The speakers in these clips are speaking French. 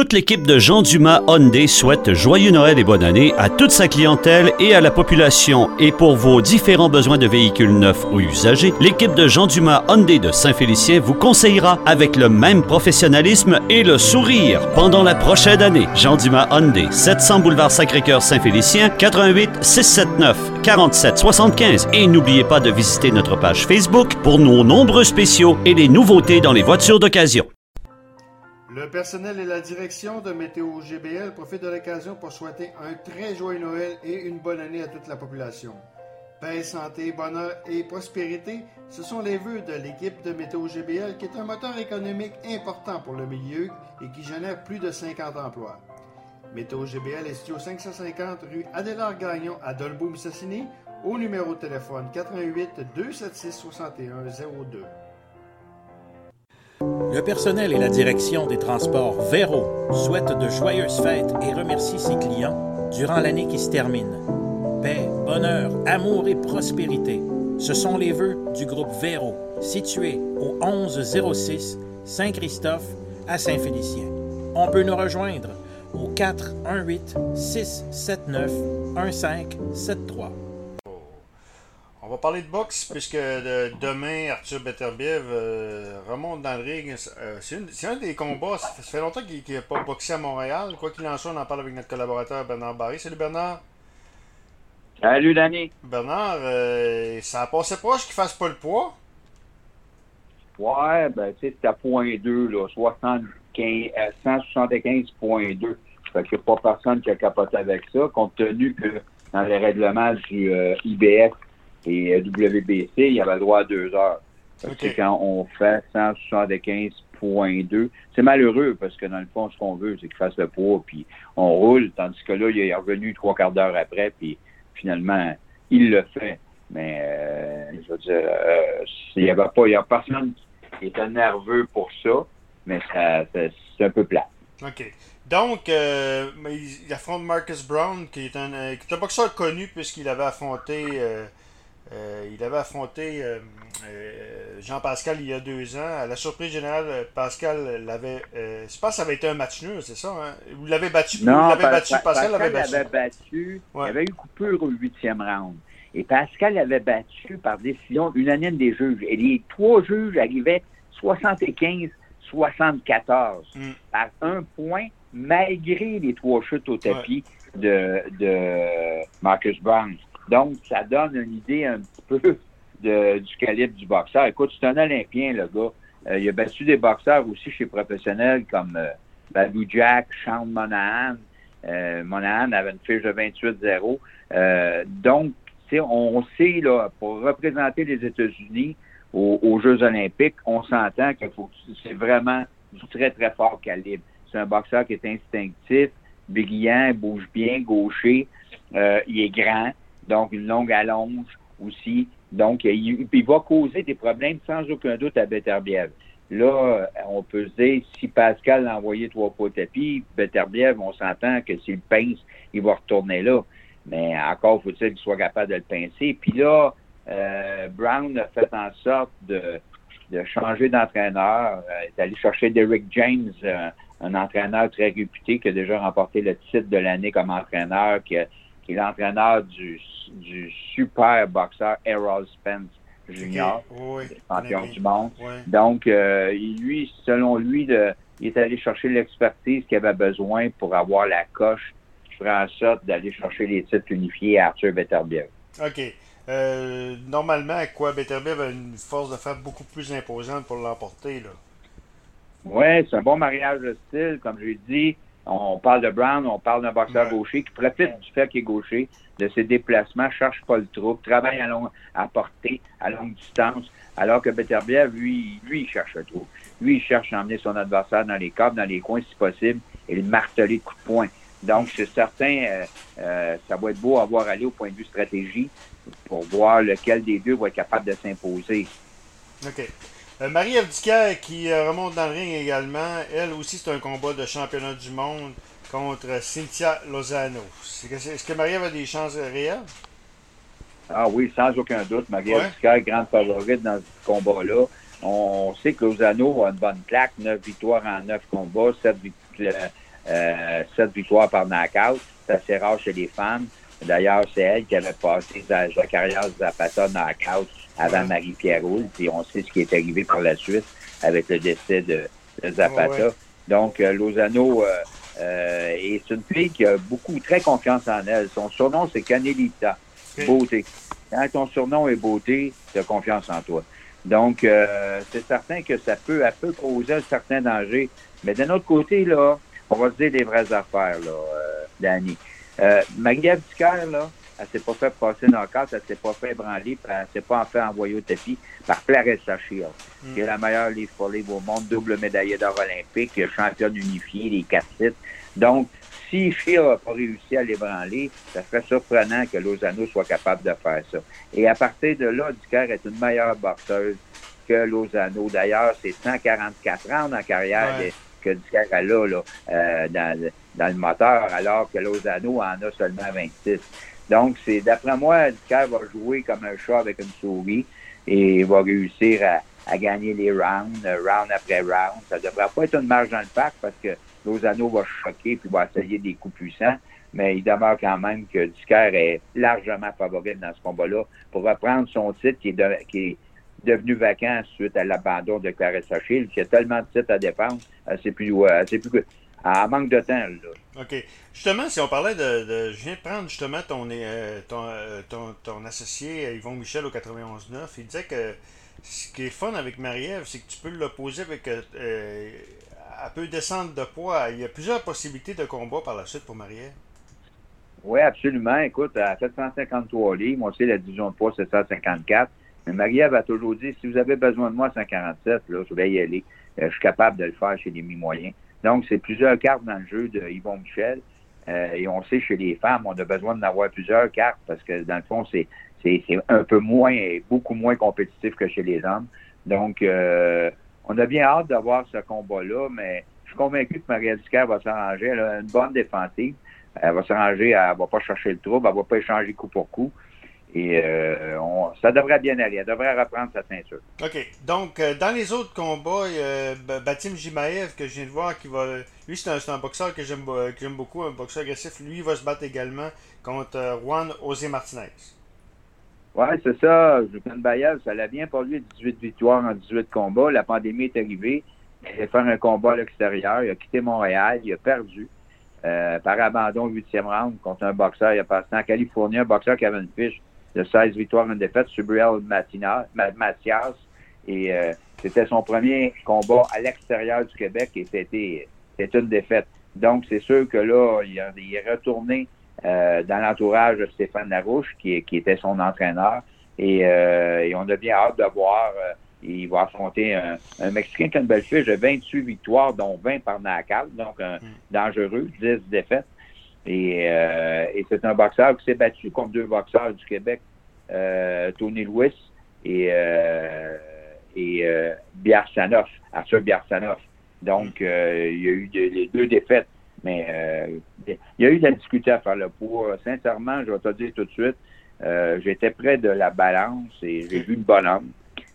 Toute l'équipe de Jean Dumas Hyundai souhaite joyeux Noël et bonne année à toute sa clientèle et à la population. Et pour vos différents besoins de véhicules neufs ou usagés, l'équipe de Jean Dumas Hyundai de Saint-Félicien vous conseillera avec le même professionnalisme et le sourire pendant la prochaine année. Jean Dumas Hyundai, 700 boulevard Sacré-Cœur Saint-Félicien, 88 679 47 75. Et n'oubliez pas de visiter notre page Facebook pour nos nombreux spéciaux et les nouveautés dans les voitures d'occasion. Le personnel et la direction de Météo GBL profitent de l'occasion pour souhaiter un très joyeux Noël et une bonne année à toute la population. Paix, santé, bonheur et prospérité, ce sont les vœux de l'équipe de Météo GBL qui est un moteur économique important pour le milieu et qui génère plus de 50 emplois. Météo GBL est situé au 550 rue Adélard Gagnon à Dolbeau-Missassini au numéro de téléphone 88 276 6102. Le personnel et la direction des transports Véro souhaitent de joyeuses fêtes et remercient ses clients durant l'année qui se termine. Paix, bonheur, amour et prospérité. Ce sont les vœux du groupe Véro, situé au 1106 Saint-Christophe à Saint-Félicien. On peut nous rejoindre au 418 679 1573. Parler de boxe puisque de- demain, Arthur Beterbiev euh, remonte dans le ring. Euh, c'est, un des combats. Ça fait, longtemps qu'il n'a pas boxé à Montréal. Quoi qu'il en soit, on en parle avec notre collaborateur Bernard Barry. Salut Bernard. Salut, Danny. Bernard, euh, ça a passé proche qu'il fasse pas le poids? Ouais, ben, tu sais, c'est à point 2, là, 75, euh, 175.2. Fait qu'il n'y a pas personne qui a capoté avec ça, compte tenu que dans les règlements du euh, IBF et euh, WBC, il y avait le droit à deux heures. Sais, quand on fait 175.2, c'est malheureux parce que dans le fond, ce qu'on veut, c'est qu'il fasse le poids, puis on roule, tandis que là, il est revenu trois quarts d'heure après, puis finalement, il le fait. Mais, euh, je veux dire, euh, il n'y avait pas, il y a personne qui était nerveux pour ça, mais ça, ça- c'est un peu plat. OK. Donc, euh, il affronte Marcus Brown, qui est un, euh, qui est un boxeur connu puisqu'il avait affronté, euh, il avait affronté euh, euh, Jean-Pascal il y a deux ans. À la surprise générale, Pascal l'avait. je pense que ça avait été un match nul, c'est ça? Hein? Vous l'avez battu, vous l'avez Pa- battu, Pa- Pascal l'avait battu. avait battu. Ouais. Il avait eu coupure au huitième round. Et Pascal avait battu par décision unanime des juges. Et les trois juges arrivaient 75-74 Mm. par un point, malgré les trois chutes au tapis de, de Marcus Brown. Donc, ça donne une idée un petit peu du calibre du boxeur. Écoute, c'est un Olympien, le gars. Euh, il a battu des boxeurs aussi chez professionnels comme euh, Jack, Sean Monahan. Euh, Monahan avait une fiche de 28-0. Euh, donc, on sait, là, pour représenter les États-Unis aux, aux Jeux olympiques, on s'entend que c'est vraiment du très, très fort calibre. C'est un boxeur qui est instinctif, brillant, bouge bien, gaucher. Il est grand, donc une longue allonge aussi. Donc, il, va causer des problèmes sans aucun doute à Beterbiev. Là, euh, on peut se dire, si Pascal l'a envoyé trois fois au tapis, Beterbiev, on s'entend que s'il pince, il va retourner là. Mais encore faut-il qu'il soit capable de le pincer. Puis là, euh, Brown a fait en sorte de, de changer d'entraîneur. Euh, est allé chercher Derrick James, un entraîneur très réputé qui a déjà remporté le titre de l'année comme entraîneur, qui, a- qui est l'entraîneur du, du super boxeur Errol Spence Jr., Oui, champion du monde. Oui. Donc, euh, lui, selon lui, il est allé chercher l'expertise qu'il avait besoin pour avoir la coche qui ferait en sorte d'aller chercher les titres unifiés à Arthur Beterbiev. OK. Euh, normalement, quoi, Beterbiev a une force de frappe beaucoup plus imposante pour l'emporter, là. Oui, c'est un bon mariage de style. Comme j'ai dit, on parle de Brown, on parle d'un boxeur Ouais. gaucher qui profite du fait qu'il est gaucher, de ses déplacements, cherche pas le trou, travaille à, long, à portée, à longue distance, alors que Beterbiev, lui, lui, il cherche le trou. Lui, il cherche à emmener son adversaire dans les câbles, dans les coins si possible, et le marteler de coups de poing. Donc, c'est certain, euh, euh, ça va être beau à voir aller au point de vue stratégie pour voir lequel des deux va être capable de s'imposer. OK. Euh, Marie-Ève qui euh, remonte dans le ring également. Elle aussi, c'est un combat de championnat du monde contre Cynthia Lozano. Est-ce que Marie-Ève a des chances réelles? Ah oui, sans aucun doute. Marie Ouais. Grande favorite dans ce combat-là. On sait que Lozano a une bonne plaque, 9 victoires en 9 combats, 7 euh, sept victoires par knockout. C'est assez rare chez les femmes. D'ailleurs, c'est elle qui avait passé sa, carrière de Zapata knockout avant Marie-Pierre Roule. Puis on sait ce qui est arrivé par la suite avec le décès de, Zapata. Donc, euh, Lozano euh, euh, est une fille qui a beaucoup, très confiance en elle. Son surnom, c'est Canelita. Beauté. Quand ton surnom est beauté, tu as confiance en toi. Donc, euh, c'est certain que ça peut, elle peut causer un certain danger. Mais d'un autre côté, là, on va se dire les vraies affaires, là, euh, Danny. Euh, Marie-Ève là, elle s'est pas fait passer dans le cadre, elle s'est pas fait branler, puis elle s'est pas en fait envoyer au tapis par Clarissa Shield, mm. qui est la meilleure livre pour livre au monde, double médaillée d'or olympique, championne unifiée, les quatre titres. Donc, si Phil n'a pas réussi à l'ébranler, ça serait surprenant que Lozano soit capable de faire ça. Et à partir de là, Ducaire est une meilleure boxeuse que Lozano. D'ailleurs, c'est 144 ans en carrière que Ducaire a là, euh, dans, dans, le moteur, alors que Lozano en a seulement 26. Donc, c'est d'après moi, Ducaire va jouer comme un chat avec une souris et va réussir à, à gagner les rounds, round après round. Ça devrait pas être une marge dans le pack parce que Lozano va choquer puis va essayer des coups puissants, mais il demeure quand même que Ducaire est largement favori dans ce combat-là pour reprendre son titre qui est, qui est devenu vacant suite à l'abandon de Clarissa Shield, qui a tellement de titres à défendre, c'est plus, c'est plus à manque de temps. Là. OK. Justement, si on parlait de. je viens de prendre justement ton, euh, euh, ton, ton, associé Yvon Michel au 91-9. Il disait que ce qui est fun avec Marie-Ève, c'est que tu peux l'opposer avec euh, elle peut descendre de poids. Il y a plusieurs possibilités de combat par la suite pour Marielle. Oui, absolument. Écoute, à 753 livres, moi aussi, la division de poids, c'est 154. Mais Marie-Ève a toujours dit, si vous avez besoin de moi à 147, là, je vais y aller. Euh, je suis capable de le faire chez les mi-moyens. Donc, c'est plusieurs cartes dans le jeu de Yvon Michel. Euh, et on sait, chez les femmes, on a besoin d'en avoir plusieurs cartes parce que, dans le fond, c'est, c'est, un peu moins, beaucoup moins compétitif que chez les hommes. Donc, euh, on a bien hâte d'avoir ce combat-là, mais je suis convaincu que Maria Ducaire va s'arranger. Elle a une bonne défensive. Elle va s'arranger, elle va pas chercher le trouble, elle va pas échanger coup pour coup. Et euh, ça devrait bien aller. Elle devrait reprendre sa ceinture. OK. Donc, euh, dans les autres combats, euh, Batim Jimaev, que je viens de voir, qui va. Lui, c'est un, boxeur que j'aime beaucoup, un boxeur agressif. Lui, il va se battre également contre Juan José Martinez. Oui, c'est ça. Jukan Bayev, ça allait bien pour lui, 18 victoires en 18 combats. La pandémie est arrivée. Il a fait un combat à l'extérieur. Il a quitté Montréal. Il a perdu par abandon au huitième round contre un boxeur. Il a passé en Californie, un boxeur qui avait une fiche de 16 victoires, une défaite, Subriel Mathias. Et euh, c'était son premier combat à l'extérieur du Québec et c'était une défaite. Donc, c'est sûr que là, il, est retourné euh, dans l'entourage de Stéphane Larouche, qui, qui était son entraîneur. Et, euh, et, on a bien hâte de voir. Euh, il va affronter un, un, Mexicain qui a une belle fiche de 28 victoires, dont 20 par knockout, donc un mm. dangereux, 10 défaites. Et, et c'est un boxeur qui s'est battu contre deux boxeurs du Québec, Tony Lewis et, et Biarsanoff, Arthur Biarsanoff. Donc, mm. il y a eu les deux défaites mais euh, il y a eu de la difficulté à faire le poids. Sincèrement, je vais te dire tout de suite, euh, j'étais près de la balance et j'ai vu le bonhomme.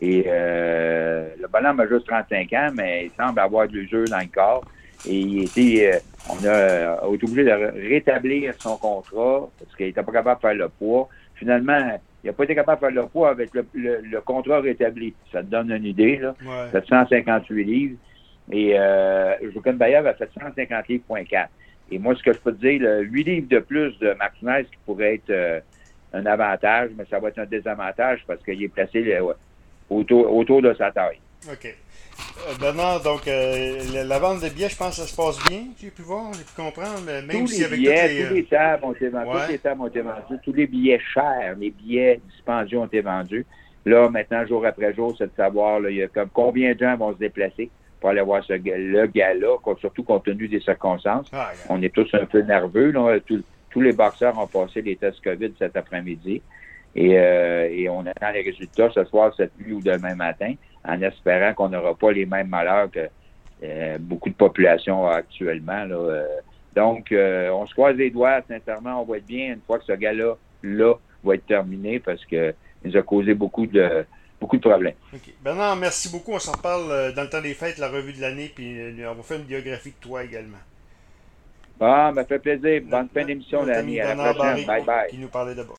Et euh, le bonhomme a juste 35 ans, mais il semble avoir du jeu dans le corps. Et il était, on a, été obligé de rétablir son contrat parce qu'il n'était pas capable de faire le poids. Finalement, il n'a pas été capable de faire le poids avec le, contrat rétabli. Ça te donne une idée, là. 758 livres. Et euh, Joaquin Bayev a fait 150 livres.4. Et moi, ce que je peux te dire, le 8 livres de plus de Martinez qui pourrait être euh, un avantage, mais ça va être un désavantage parce qu'il est placé autour, autour de sa taille. OK. Euh, Bernard, donc euh, la, vente de billets, je pense que ça se passe bien, j'ai pu voir, j'ai pu comprendre, même tous si les avec billets, les, tous les tables ont été vendus, tous les tables ont été vendus, tous les billets chers, les billets dispendieux ont été vendus. Là, maintenant, jour après jour, c'est de savoir là, il y a comme combien de gens vont se déplacer pour aller voir ce, le gars-là, surtout compte tenu des circonstances. Ah, on est tous un peu nerveux. tous les boxeurs ont passé les tests COVID cet après-midi. Et, euh, et, on attend les résultats ce soir, cette nuit ou demain matin, en espérant qu'on n'aura pas les mêmes malheurs que euh, beaucoup de populations actuellement. Euh. donc, on se croise les doigts, sincèrement, on va être bien une fois que ce gars-là là, va être terminé parce que nous a causé beaucoup de, beaucoup de problèmes. Bernard, merci beaucoup. On s'en parle euh, dans le temps des fêtes, la revue de l'année, puis euh, on va faire une biographie de toi également. Bon, ça fait plaisir. Bonne fin d'émission, ami À la prochaine. Bye bye. Qui nous parlait de.